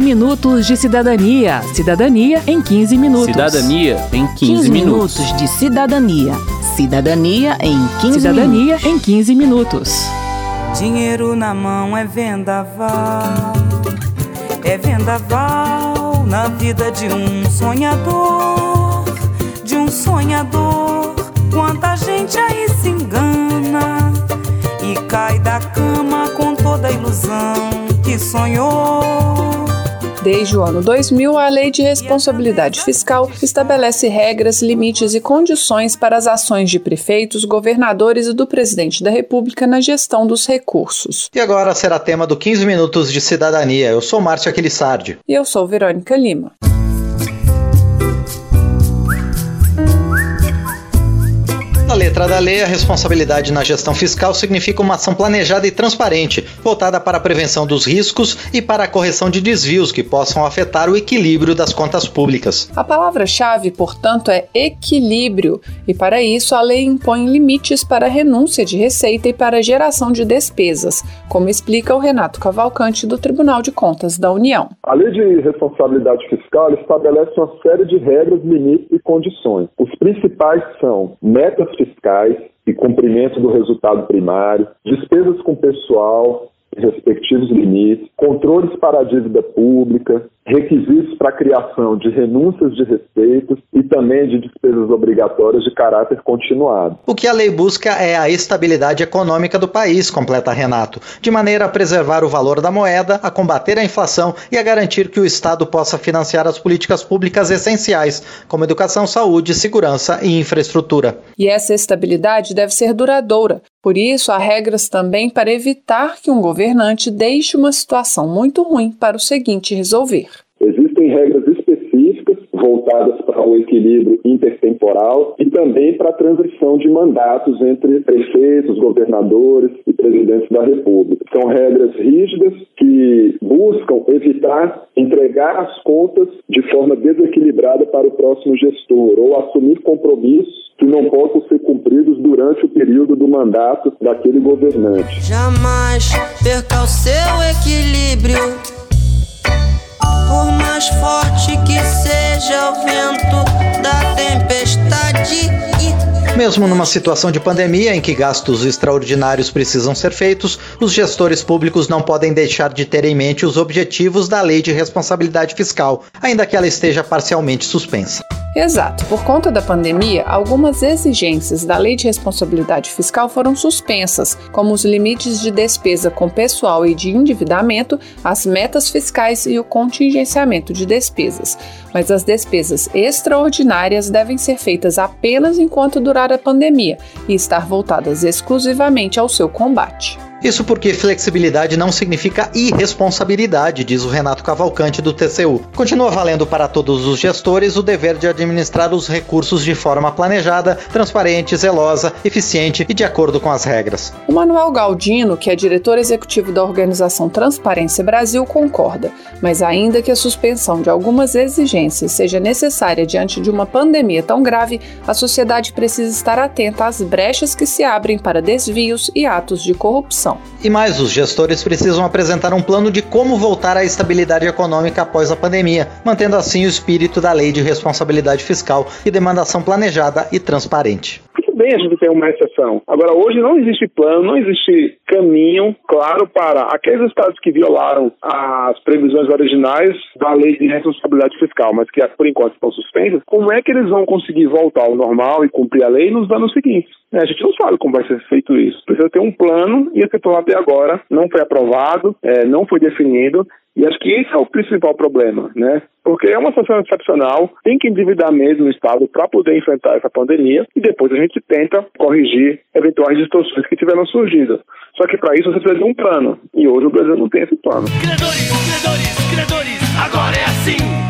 15 minutos de cidadania. Cidadania em 15 minutos. Cidadania em 15, 15 minutos. minutos de cidadania. Cidadania em 15 Cidadania minutos. em 15 minutos. Dinheiro na mão é vendaval. É vendaval na vida de um sonhador. De um sonhador. Quanta gente aí se engana e cai da cama com toda a ilusão que sonhou. Desde o ano 2000, a Lei de Responsabilidade Fiscal estabelece regras, limites e condições para as ações de prefeitos, governadores e do presidente da República na gestão dos recursos. E agora será tema do 15 Minutos de Cidadania. Eu sou Márcio Aquilissardi. E eu sou Verônica Lima. Letra da lei, a responsabilidade na gestão fiscal significa uma ação planejada e transparente, voltada para a prevenção dos riscos e para a correção de desvios que possam afetar o equilíbrio das contas públicas. A palavra-chave, portanto, é equilíbrio, e para isso a lei impõe limites para a renúncia de receita e para a geração de despesas, como explica o Renato Cavalcante do Tribunal de Contas da União. A lei de responsabilidade fiscal estabelece uma série de regras, limites e condições. Os principais são metas fiscais e cumprimento do resultado primário, despesas com pessoal, respectivos limites, controles para a dívida pública, requisitos para a criação de renúncias de receitas e também de despesas obrigatórias de caráter continuado. O que a lei busca é a estabilidade econômica do país, completa Renato, de maneira a preservar o valor da moeda, a combater a inflação e a garantir que o Estado possa financiar as políticas públicas essenciais, como educação, saúde, segurança e infraestrutura. E essa estabilidade deve ser duradoura, por isso, há regras também para evitar que um governante deixe uma situação muito ruim para o seguinte resolver. Existem regras voltadas para o equilíbrio intertemporal e também para a transição de mandatos entre prefeitos, governadores e presidentes da República. São regras rígidas que buscam evitar entregar as contas de forma desequilibrada para o próximo gestor ou assumir compromissos que não possam ser cumpridos durante o período do mandato daquele governante. Jamais perca o seu equilíbrio, por mais forte que seja Mesmo numa situação de pandemia em que gastos extraordinários precisam ser feitos, os gestores públicos não podem deixar de ter em mente os objetivos da Lei de Responsabilidade Fiscal, ainda que ela esteja parcialmente suspensa. Exato. Por conta da pandemia, algumas exigências da Lei de Responsabilidade Fiscal foram suspensas, como os limites de despesa com pessoal e de endividamento, as metas fiscais e o contingenciamento de despesas. Mas as despesas extraordinárias devem ser feitas apenas enquanto durar a pandemia e estar voltadas exclusivamente ao seu combate. Isso porque flexibilidade não significa irresponsabilidade, diz o Renato Cavalcante do TCU. Continua valendo para todos os gestores o dever de administrar os recursos de forma planejada, transparente, zelosa, eficiente e de acordo com as regras. O Manuel Galdino, que é diretor executivo da organização Transparência Brasil, concorda, mas ainda que a suspensão de algumas exigências seja necessária diante de uma pandemia tão grave, a sociedade precisa estar atenta às brechas que se abrem para desvios e atos de corrupção. E mais, os gestores precisam apresentar um plano de como voltar à estabilidade econômica após a pandemia, mantendo assim o espírito da lei de responsabilidade fiscal e demandação planejada e transparente bem a gente ter uma exceção. Agora, hoje não existe plano, não existe caminho claro para aqueles estados que violaram as previsões originais da lei de responsabilidade fiscal, mas que por enquanto estão suspensas, como é que eles vão conseguir voltar ao normal e cumprir a lei nos anos seguintes? A gente não sabe como vai ser feito isso. Precisa ter um plano e esse plano até agora não foi aprovado, é, não foi definido e acho que esse é o principal problema, né? Porque é uma situação excepcional, tem que endividar mesmo o Estado para poder enfrentar essa pandemia e depois a gente tenta corrigir eventuais distorções que tiveram surgido. Só que para isso você precisa de um plano e hoje o Brasil não tem esse plano. Credores, credores, credores, agora é assim.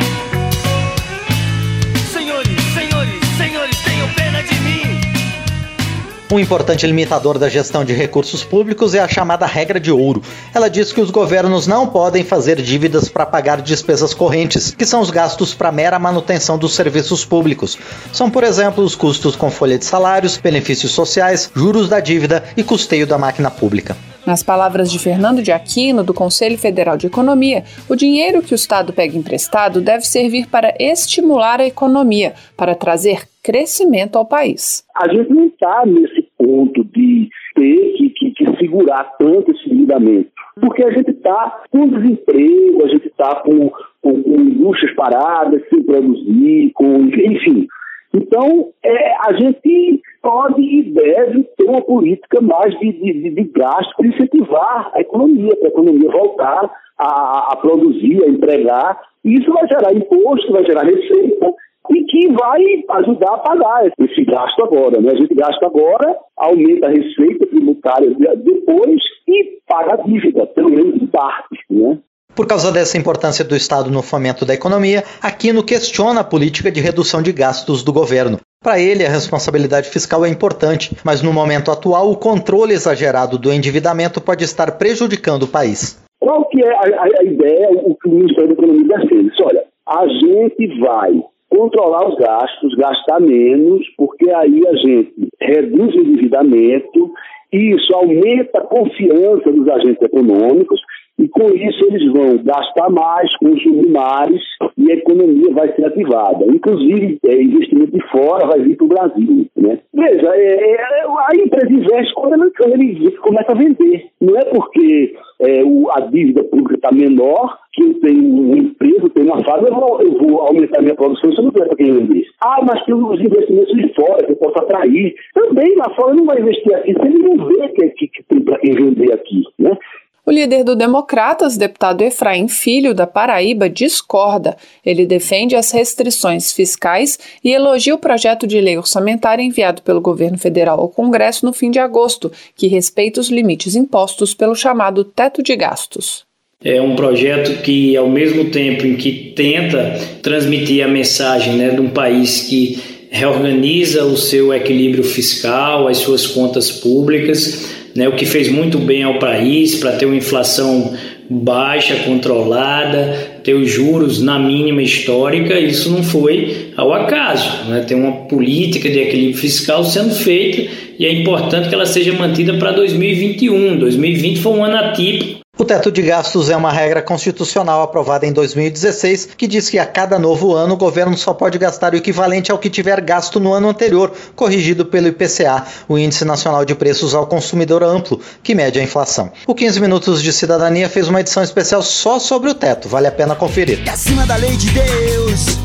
Um importante limitador da gestão de recursos públicos é a chamada regra de ouro. Ela diz que os governos não podem fazer dívidas para pagar despesas correntes, que são os gastos para mera manutenção dos serviços públicos. São, por exemplo, os custos com folha de salários, benefícios sociais, juros da dívida e custeio da máquina pública. Nas palavras de Fernando de Aquino, do Conselho Federal de Economia, o dinheiro que o Estado pega emprestado deve servir para estimular a economia, para trazer crescimento ao país. A gente não está nesse ponto de ter que, que, que segurar tanto esse endividamento, porque a gente está com desemprego, a gente está com, com, com indústrias paradas, sem produzir, com, enfim. Então, é, a gente pode e deve ter uma política mais de, de, de gasto para incentivar a economia, para a economia voltar a, a produzir, a empregar. E isso vai gerar imposto, vai gerar receita e que vai ajudar a pagar esse gasto agora. Né? A gente gasta agora, aumenta a receita tributária depois e paga a dívida, pelo menos em parte. Né? Por causa dessa importância do Estado no fomento da economia, Aquino questiona a política de redução de gastos do governo. Para ele, a responsabilidade fiscal é importante, mas no momento atual, o controle exagerado do endividamento pode estar prejudicando o país. Qual que é a, a ideia, o que o Ministério da Economia defende? Olha, a gente vai controlar os gastos, gastar menos, porque aí a gente reduz o endividamento, e isso aumenta a confiança dos agentes econômicos e com isso eles vão gastar mais, consumir mais e a economia vai ser ativada. Inclusive, é, investimento de fora vai vir para o Brasil. Né? Veja, é, é, a empresa investe quando ela, ele começa a vender. Não é porque é, o, a dívida pública está menor que eu tenho um emprego, tenho uma fábrica, eu vou, eu vou aumentar minha produção, isso não é para quem vender. Ah, mas tem os investimentos de fora que eu posso atrair. Também lá fora não vai investir aqui se ele não vê que, que, que tem para quem vender aqui. Né? O líder do Democratas, deputado Efraim Filho, da Paraíba, discorda. Ele defende as restrições fiscais e elogia o projeto de lei orçamentária enviado pelo governo federal ao Congresso no fim de agosto, que respeita os limites impostos pelo chamado teto de gastos. É um projeto que, ao mesmo tempo em que tenta transmitir a mensagem né, de um país que reorganiza o seu equilíbrio fiscal, as suas contas públicas, né, o que fez muito bem ao país para ter uma inflação baixa, controlada, ter os juros na mínima histórica, isso não foi ao acaso. Né? Tem uma política de equilíbrio fiscal sendo feita e é importante que ela seja mantida para 2021. 2020 foi um ano atípico o teto de gastos é uma regra constitucional aprovada em 2016 que diz que a cada novo ano o governo só pode gastar o equivalente ao que tiver gasto no ano anterior, corrigido pelo IPCA, o Índice Nacional de Preços ao Consumidor Amplo, que mede a inflação. O 15 Minutos de Cidadania fez uma edição especial só sobre o teto, vale a pena conferir. É acima da lei de Deus,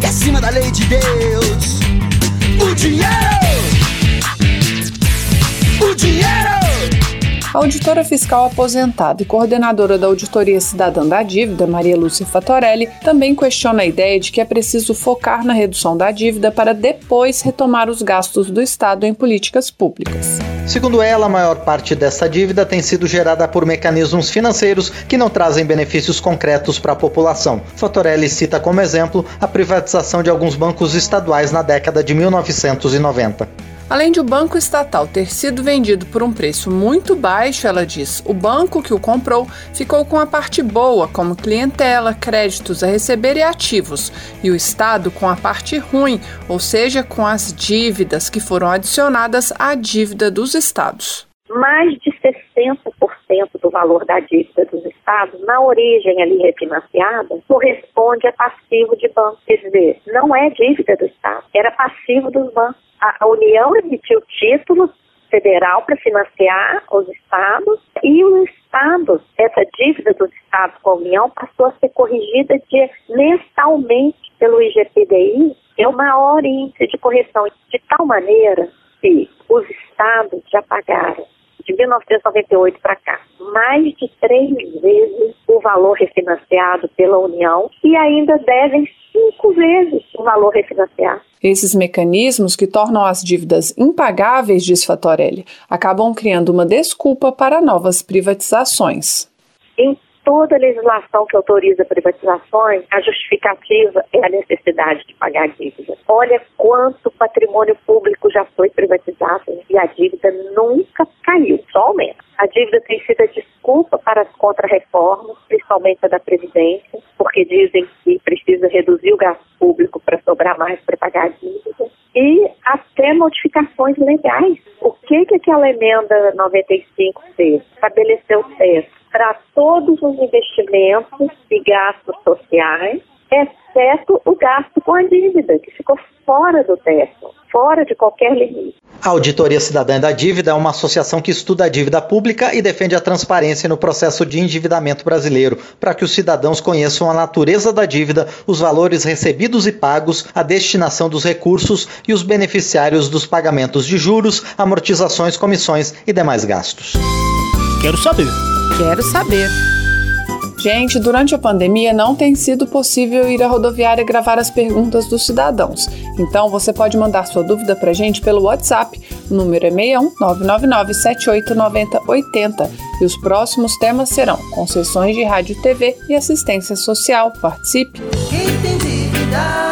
é acima da lei de Deus, o dinheiro, o dinheiro. A auditora fiscal aposentada e coordenadora da Auditoria Cidadã da Dívida, Maria Lúcia Fatorelli, também questiona a ideia de que é preciso focar na redução da dívida para depois retomar os gastos do Estado em políticas públicas. Segundo ela, a maior parte dessa dívida tem sido gerada por mecanismos financeiros que não trazem benefícios concretos para a população. Fatorelli cita como exemplo a privatização de alguns bancos estaduais na década de 1990. Além de o banco estatal ter sido vendido por um preço muito baixo, ela diz, o banco que o comprou ficou com a parte boa, como clientela, créditos a receber e ativos, e o Estado com a parte ruim, ou seja, com as dívidas que foram adicionadas à dívida dos estados. Mais de 60% do valor da dívida dos estados, na origem ali refinanciada, corresponde a passivo de banco. Quer dizer, não é dívida do Estado, era passivo dos bancos a, União emitiu títulos federal para financiar os estados e os estados, essa dívida dos estados com a União passou a ser corrigida de, mensalmente pelo IGPDI, é o maior índice de correção, de tal maneira que os estados já pagaram de 1998 para cá, mais de três vezes o valor refinanciado pela União e ainda devem cinco vezes o valor refinanciado. Esses mecanismos que tornam as dívidas impagáveis, diz Fatorelli, acabam criando uma desculpa para novas privatizações. Em toda legislação que autoriza privatizações, a justificativa é a necessidade de pagar dívida. Olha quanto patrimônio público já foi privatizado e a dívida nunca caiu, só aumenta. A dívida tem sido a desculpa para as contrarreformas, principalmente a da Previdência, porque dizem que precisa reduzir o gasto público para sobrar mais para pagar a dívida. E até modificações legais. O que, que aquela emenda 95 fez? Estabeleceu teto para todos os investimentos e gastos sociais, exceto o gasto com a dívida, que ficou fora do teto, fora de qualquer limite. A Auditoria Cidadã da Dívida é uma associação que estuda a dívida pública e defende a transparência no processo de endividamento brasileiro, para que os cidadãos conheçam a natureza da dívida, os valores recebidos e pagos, a destinação dos recursos e os beneficiários dos pagamentos de juros, amortizações, comissões e demais gastos. Quero saber. Quero saber. Gente, durante a pandemia não tem sido possível ir à rodoviária gravar as perguntas dos cidadãos. Então você pode mandar sua dúvida para a gente pelo WhatsApp. O número é 61 999 789080 e os próximos temas serão concessões de rádio e TV e assistência social. Participe! Quem tem dívidas?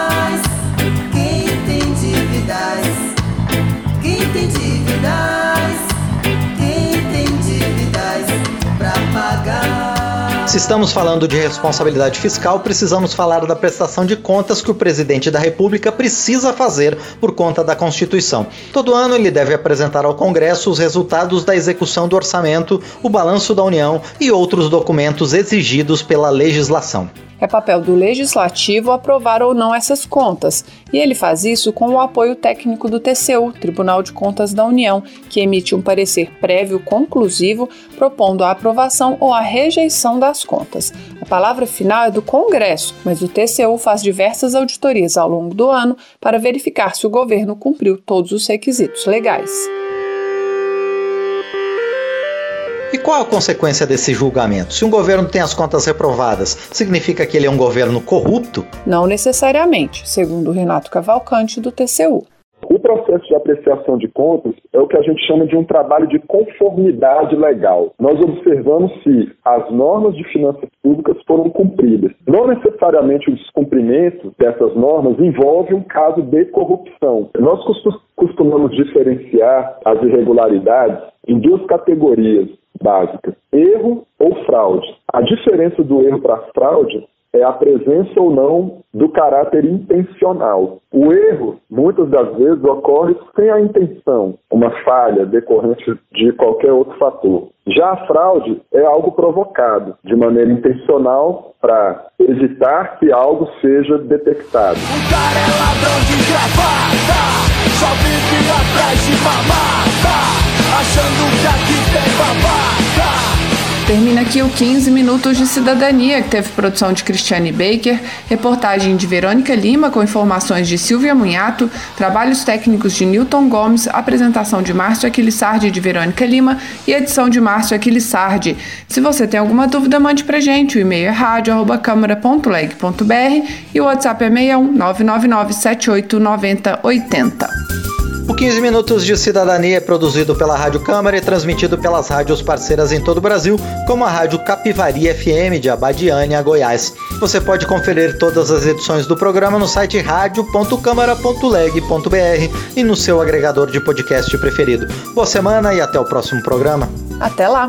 Se estamos falando de responsabilidade fiscal, precisamos falar da prestação de contas que o presidente da República precisa fazer por conta da Constituição. Todo ano ele deve apresentar ao Congresso os resultados da execução do orçamento, o balanço da União e outros documentos exigidos pela legislação. É papel do legislativo aprovar ou não essas contas, e ele faz isso com o apoio técnico do TCU, Tribunal de Contas da União, que emite um parecer prévio conclusivo propondo a aprovação ou a rejeição das contas. A palavra final é do Congresso, mas o TCU faz diversas auditorias ao longo do ano para verificar se o governo cumpriu todos os requisitos legais. E qual a consequência desse julgamento? Se um governo tem as contas reprovadas, significa que ele é um governo corrupto? Não necessariamente, segundo Renato Cavalcante, do TCU. Processo de apreciação de contas é o que a gente chama de um trabalho de conformidade legal. Nós observamos se as normas de finanças públicas foram cumpridas. Não necessariamente o descumprimento dessas normas envolve um caso de corrupção. Nós costumamos diferenciar as irregularidades em duas categorias básicas: erro ou fraude. A diferença do erro para fraude é a presença ou não do caráter intencional. O erro, muitas das vezes, ocorre sem a intenção, uma falha decorrente de qualquer outro fator. Já a fraude é algo provocado de maneira intencional para evitar que algo seja detectado. O cara é ladrão de gravata, só vive atrás de mamata, achando que aqui tem babaca. Termina aqui o 15 Minutos de Cidadania, que teve produção de Cristiane Baker, reportagem de Verônica Lima com informações de Silvia Munhato, trabalhos técnicos de Newton Gomes, apresentação de Márcio Aquilissardi de Verônica Lima e edição de Márcio Aquilissardi. Se você tem alguma dúvida, mande pra gente. O e-mail é rádio.câmara.leg.br e o WhatsApp é 61 999 78 90 80. O 15 Minutos de Cidadania é produzido pela Rádio Câmara e transmitido pelas rádios parceiras em todo o Brasil, como a Rádio Capivari FM de Abadiânia, Goiás. Você pode conferir todas as edições do programa no site radio.câmara.leg.br e no seu agregador de podcast preferido. Boa semana e até o próximo programa. Até lá!